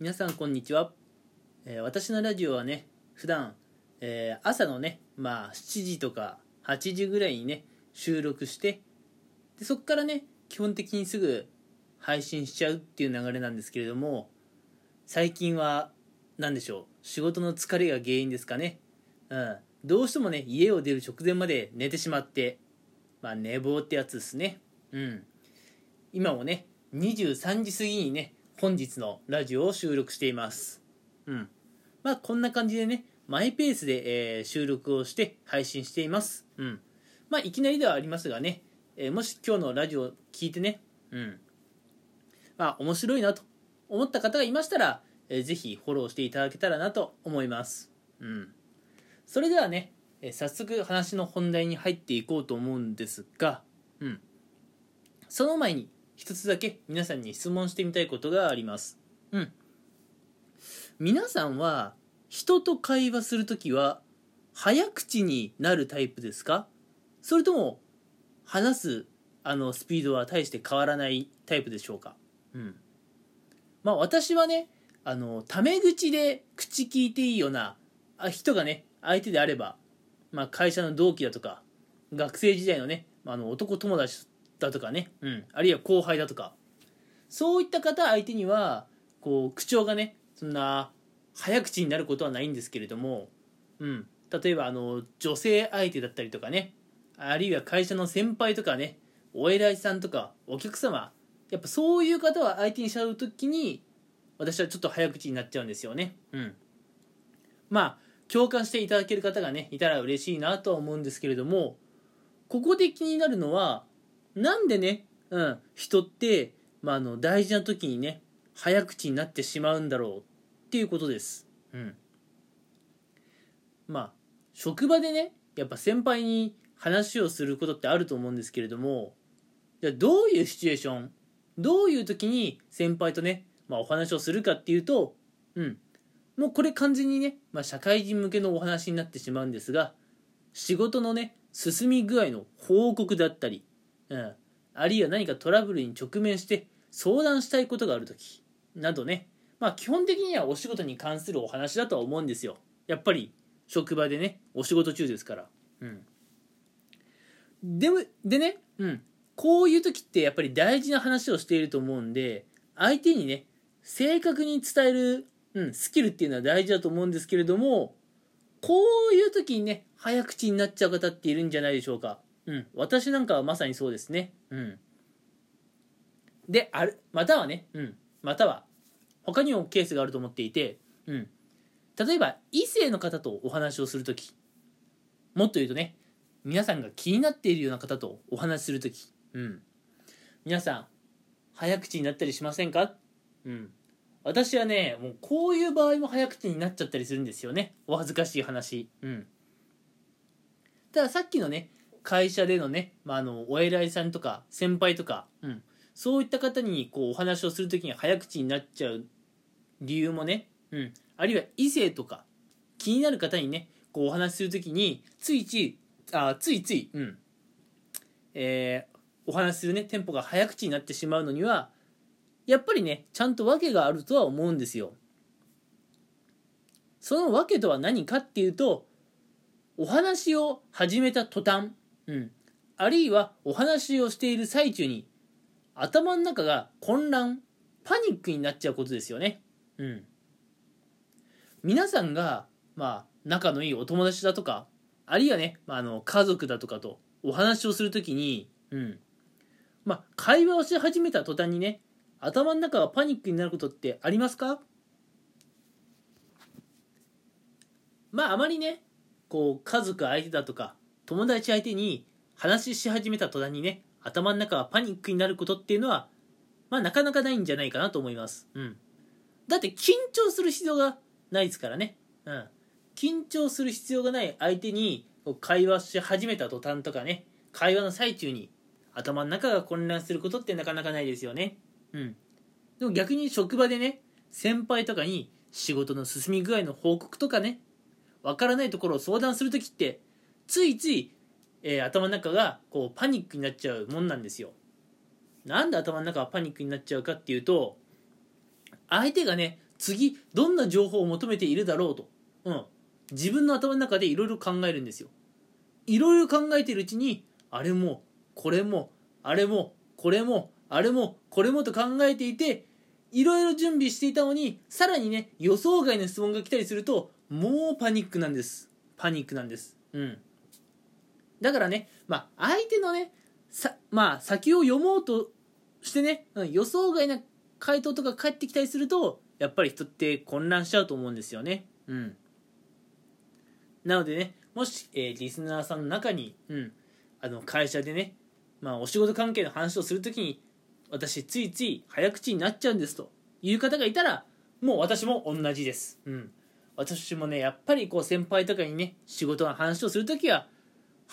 皆さんこんにちは、えー私のラジオはね普段、えー朝のねまあ7時とか8時ぐらいにね収録してでそこからね基本的にすぐ配信しちゃうっていう流れなんですけれども最近は何でしょう仕事の疲れが原因ですかね。うん。どうしてもね家を出る直前まで寝てしまってまあ寝坊ってやつですね。うん。今もね23時過ぎにね本日のラジオを収録しています。うん。まあこんな感じでねマイペースで、えー収録をして配信しています。うん。まあいきなりではありますがね、えーもし今日のラジオを聞いてねうん。まあ面白いなと思った方がいましたら、えーぜひフォローしていただけたらなと思います。うん。それではね、えー早速話の本題に入っていこうと思うんですがうん。その前に一つだけ皆さんに質問してみたいことがあります。うん。皆さんは人と会話するときは早口になるタイプですか？それとも話すあのスピードは大して変わらないタイプでしょうか？うん。まあ私はねあのタメ口で口聞いていいようなあ人がね相手であれば、まあ、会社の同期だとか学生時代のねあの男友達だとかね、うん、あるいは後輩だとか。そういった方相手にはこう口調がねそんな早口になることはないんですけれども、うん、例えばあの女性相手だったりとかね。あるいは会社の先輩とかね。お偉いさんとかお客様。やっぱそういう方は相手にしちゃう時に私はちょっと早口になっちゃうんですよね。うん。まあ共感していただける方がねいたら嬉しいなとは思うんですけれども。ここで気になるのはなんでね、うん、人って、まあ、あの大事な時にね早口になってしまうんだろうっていうことです。うん。まあ職場でねやっぱ先輩に話をすることってあると思うんですけれどもじゃどういうシチュエーションどういう時に先輩とね、まあ、お話をするかっていうとうん。もうこれ完全にね、まあ、社会人向けのお話になってしまうんですが仕事のね進み具合の報告だったり、うん、あるいは何かトラブルに直面して相談したいことがある時。などね。まあ基本的にはお仕事に関するお話だとは思うんですよ。やっぱり職場でねお仕事中ですから。うん。でもでね、うん、こういう時ってやっぱり大事な話をしていると思うんで相手にね正確に伝える、うん、スキルっていうのは大事だと思うんですけれどもこういう時にね早口になっちゃう方っているんじゃないでしょうか。うん。私なんかはまさにそうですね。うん。であるまたはね。うん。または他にもケースがあると思っていて。うん。例えば異性の方とお話をする時もっと言うとね皆さんが気になっているような方とお話しする時うん。皆さん早口になったりしませんか？うん。私はねもうこういう場合も早口になっちゃったりするんですよね。お恥ずかしい話。うん。たださっきのね会社でのね、まあ、あのお偉いさんとか先輩とか、うん、そういった方にこうお話をする時に早口になっちゃう理由もね、うん、あるいは異性とか気になる方にねこうお話しする時についついあついつい、うん。えーお話しするねテンポが早口になってしまうのにはやっぱりねちゃんと訳があるとは思うんですよ。その訳とは何かっていうとお話を始めた途端、うん、あるいはお話をしている最中に頭の中が混乱パニックになっちゃうことですよね。うん。皆さんがまあ仲のいいお友達だとかあるいはね、まあ、あの家族だとかとお話をするときにうん。まあ会話をし始めた途端にね頭の中がパニックになることってありますか？まああまりねこう家族相手だとか友達相手に話し始めた途端にね頭の中がパニックになることっていうのはまあなかなかないんじゃないかなと思います。うん。だって緊張する必要がないですからね。うん。緊張する必要がない相手に会話し始めた途端とかね会話の最中に頭の中が混乱することってなかなかないですよね。うん。でも逆に職場でね先輩とかに仕事の進み具合の報告とかねわからないところを相談するときってついつい、えー頭の中がこうパニックになっちゃうもんなんですよ。なんで頭の中がパニックになっちゃうかっていうと相手がね次どんな情報を求めているだろうと、うん、自分の頭の中でいろいろ考えるんですよ。いろいろ考えているうちにあれもこれもあれもこれもあれもこれもと考えていていろいろ準備していたのにさらにね予想外の質問が来たりするともうパニックなんです。パニックなんです。うん。だからねまあ相手のねさまあ先を読もうとしてね、うん、予想外な回答とか返ってきたりするとやっぱり人って混乱しちゃうと思うんですよね。うん。なのでねもし、えー、リスナーさんの中に、うん、あの会社でね、まあ、お仕事関係の話をするときに私ついつい早口になっちゃうんですという方がいたらもう私も同じです、うん、私もねやっぱりこう先輩とかにね仕事の話をするときは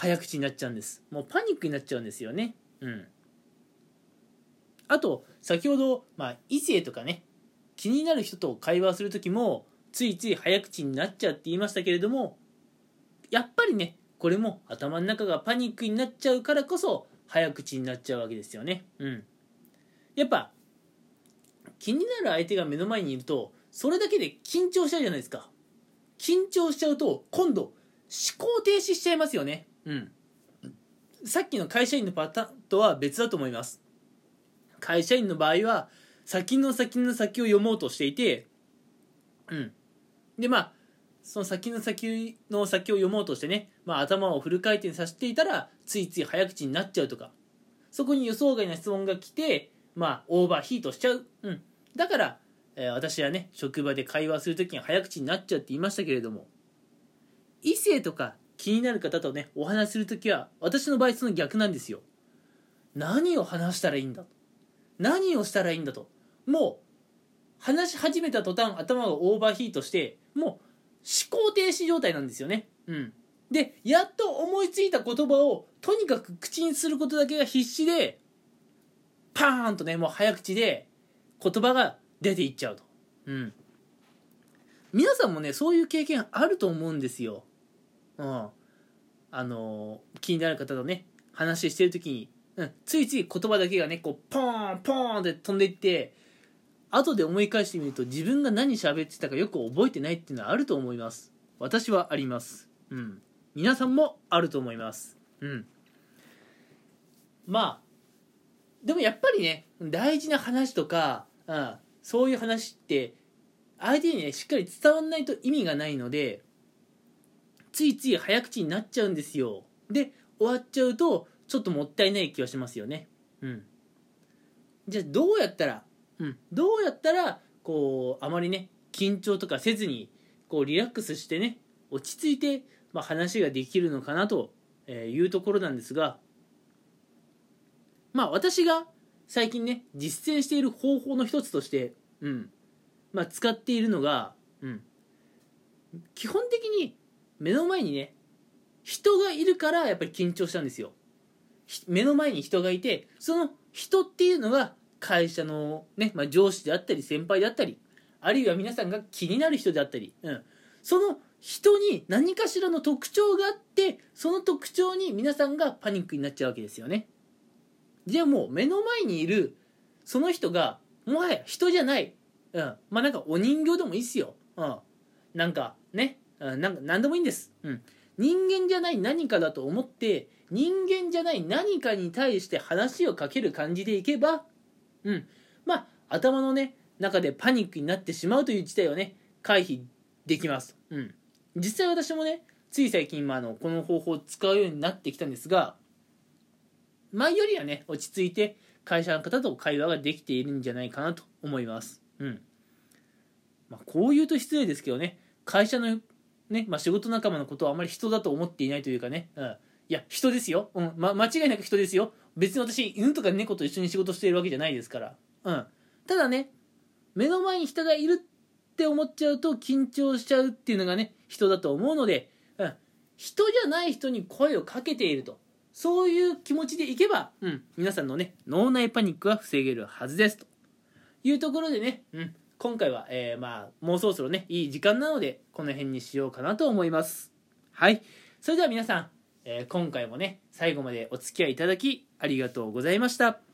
早口になっちゃうんです。もうパニックになっちゃうんですよね。うん。あと先ほど、まあ、異性とかね気になる人と会話する時もついつい早口になっちゃって言いましたけれどもやっぱりねこれも頭の中がパニックになっちゃうからこそ早口になっちゃうわけですよね。うん。やっぱ気になる相手が目の前にいるとそれだけで緊張しちゃうじゃないですか。緊張しちゃうと今度思考停止しちゃいますよね。うん。さっきの会社員のパターンとは別だと思います。会社員の場合は先の先の先を読もうとしていてうん。でまあその先の先の先を読もうとしてね、まあ、頭をフル回転させていたらついつい早口になっちゃうとか。そこに予想外な質問が来て、まあ、オーバーヒートしちゃう、うん、だから、えー、私はね職場で会話する時に早口になっちゃうって言いましたけれども異性とか気になる方とねお話しする時は私の場合その逆なんですよ何を話したらいいんだ何をしたらいいんだともう話し始めた途端頭がオーバーヒートしてもう思考停止状態なんですよね。うん。で、やっと思いついた言葉をとにかく口にすることだけが必死で、パーンとね、もう早口で言葉が出ていっちゃうと。うん。皆さんもね、そういう経験あると思うんですよ。うん。あのー、気になる方とね、話してる時に、うん、ついつい言葉だけがね、こう、ポーン、ポーンって飛んでいって、後で思い返してみると自分が何喋ってたかよく覚えてないっていうのはあると思います。私はあります。うん。皆さんもあると思います。うん。まあでもやっぱりね大事な話とか、うん、そういう話って相手にねしっかり伝わんないと意味がないのでついつい早口になっちゃうんですよ。で終わっちゃうとちょっともったいない気はしますよね。うん。じゃあどうやったらうん、どうやったらこうあまりね緊張とかせずにこうリラックスしてね落ち着いて、まあ、話ができるのかなというところなんですがまあ私が最近ね実践している方法の一つとして、うん。まあ、使っているのが、うん、基本的に目の前にね人がいるからやっぱり緊張したんですよ。目の前に人がいてその人っていうのが会社のね、まあ、上司であったり先輩であったりあるいは皆さんが気になる人であったり、うん、その人に何かしらの特徴があってその特徴に皆さんがパニックになっちゃうわけですよね。じゃあもう目の前にいるその人がもはや人じゃない、うん、まあなんかお人形でもいいっすよ、うん、なんかね、なんか何でもいいんです、うん、人間じゃない何かだと思って人間じゃない何かに対して話をかける感じでいけばうん。まあ、頭のね、中でパニックになってしまうという事態をね、回避できます。うん。実際私もね、つい最近、まあ、のこの方法を使うようになってきたんですが、前よりはね、落ち着いて会社の方と会話ができているんじゃないかなと思います。うん。まあ、こう言うと失礼ですけどね、会社のね、まあ、仕事仲間のことをあまり人だと思っていないというかね、うん。いや、人ですよ。うん。ま、間違いなく人ですよ。別に私犬とか猫と一緒に仕事しているわけじゃないですからうんただね目の前に人がいるって思っちゃうと緊張しちゃうっていうのがね人だと思うので、うん、人じゃない人に声をかけているとそういう気持ちでいけば、うん、皆さんのね脳内パニックは防げるはずですというところでね、うん、今回は、えー、まあもうそろそろねいい時間なのでこの辺にしようかなと思います。はい。それでは皆さんえー、今回もね最後までお付き合いいただきありがとうございました。